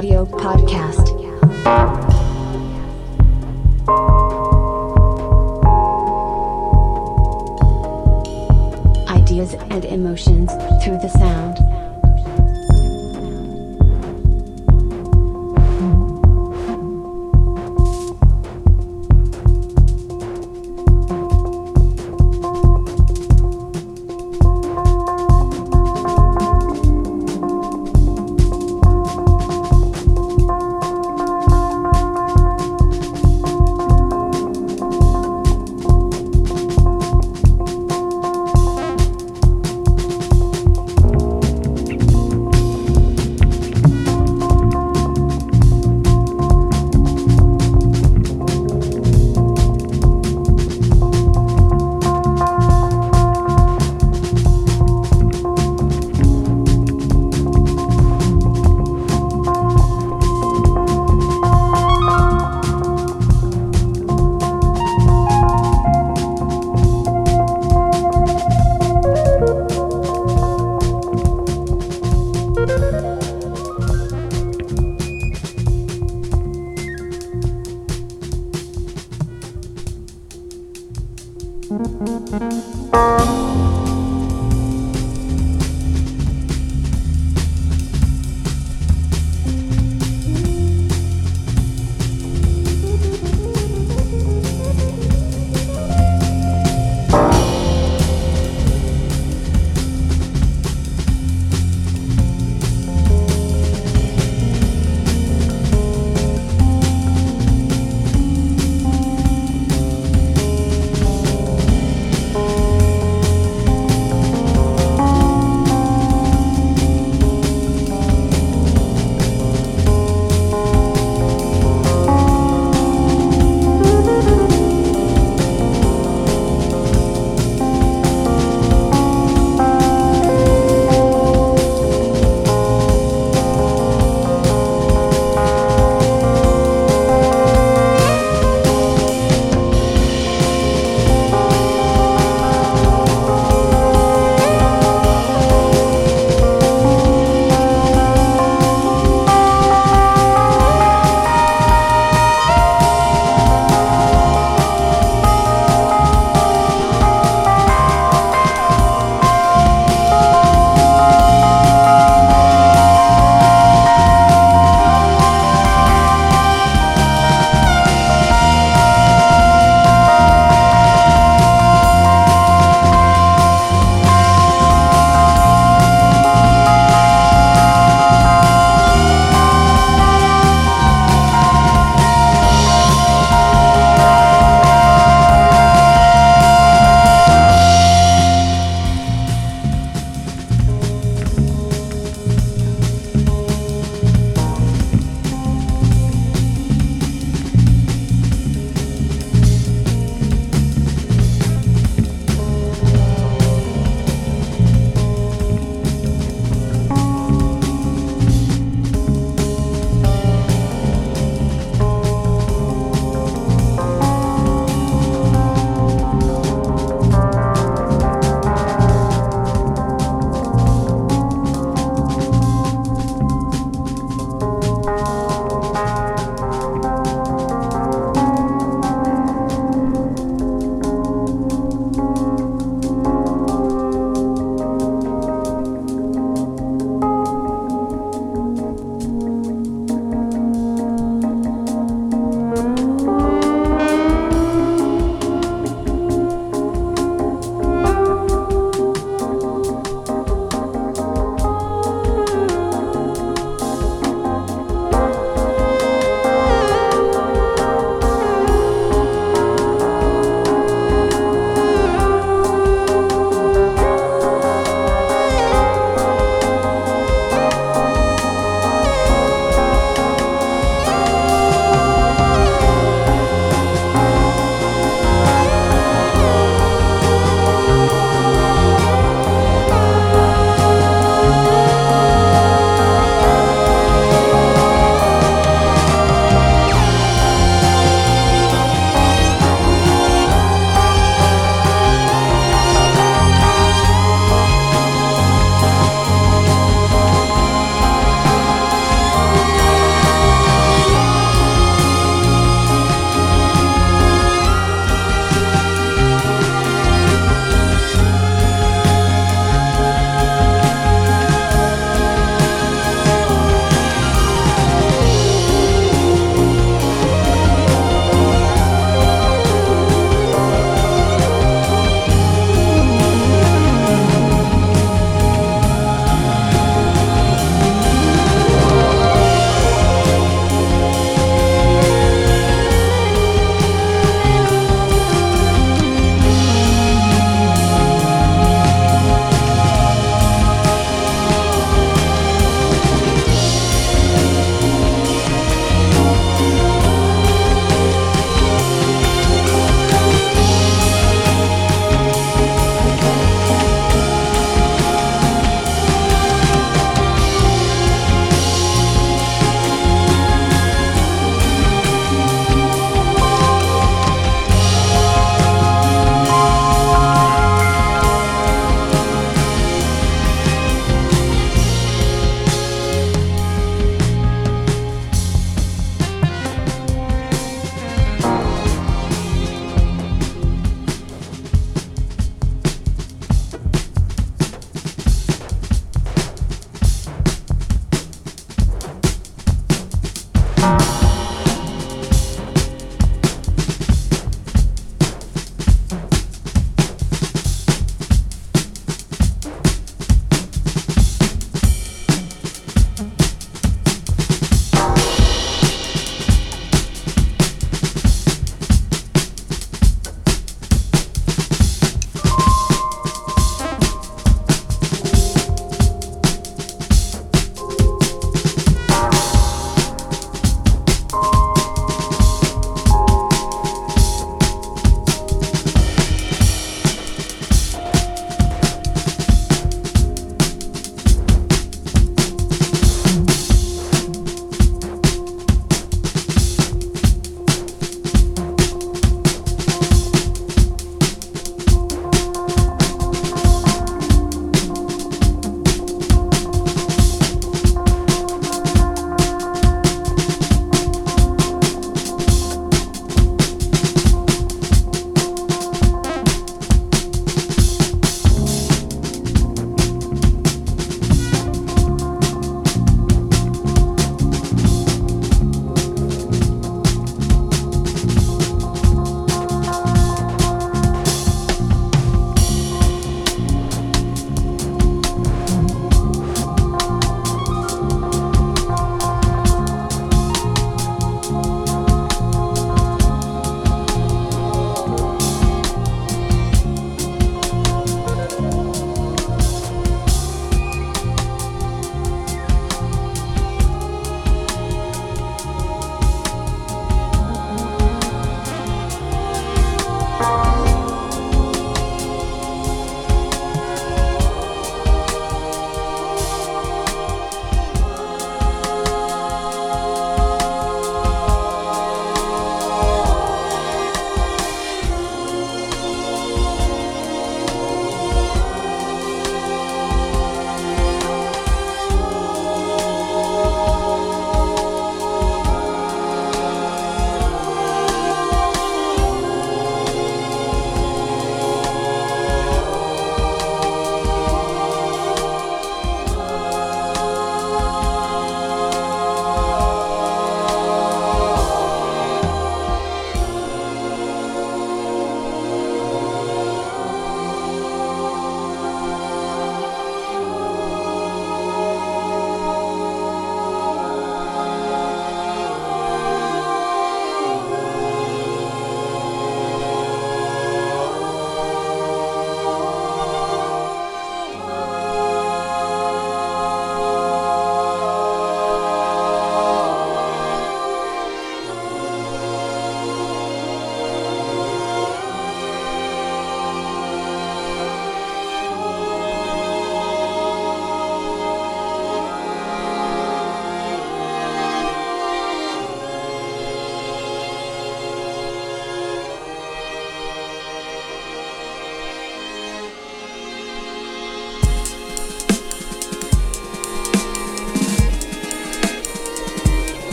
Audio Podcast. Ideas and emotions through the sound.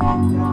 Thank you.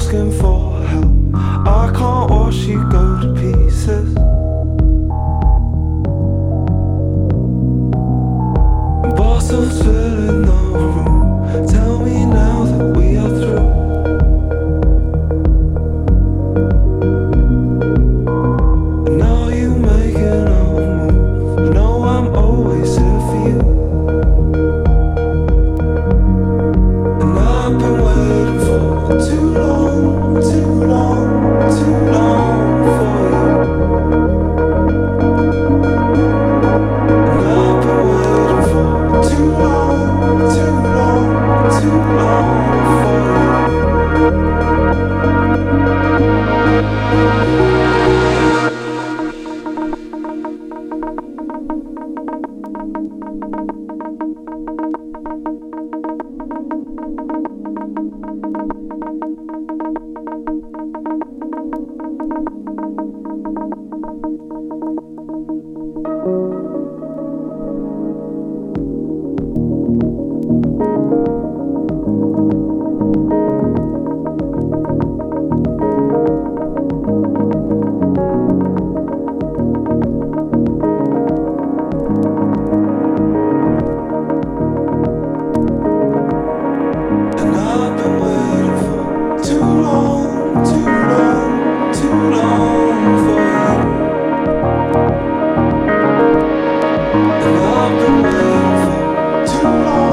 asking for Waiting for too long,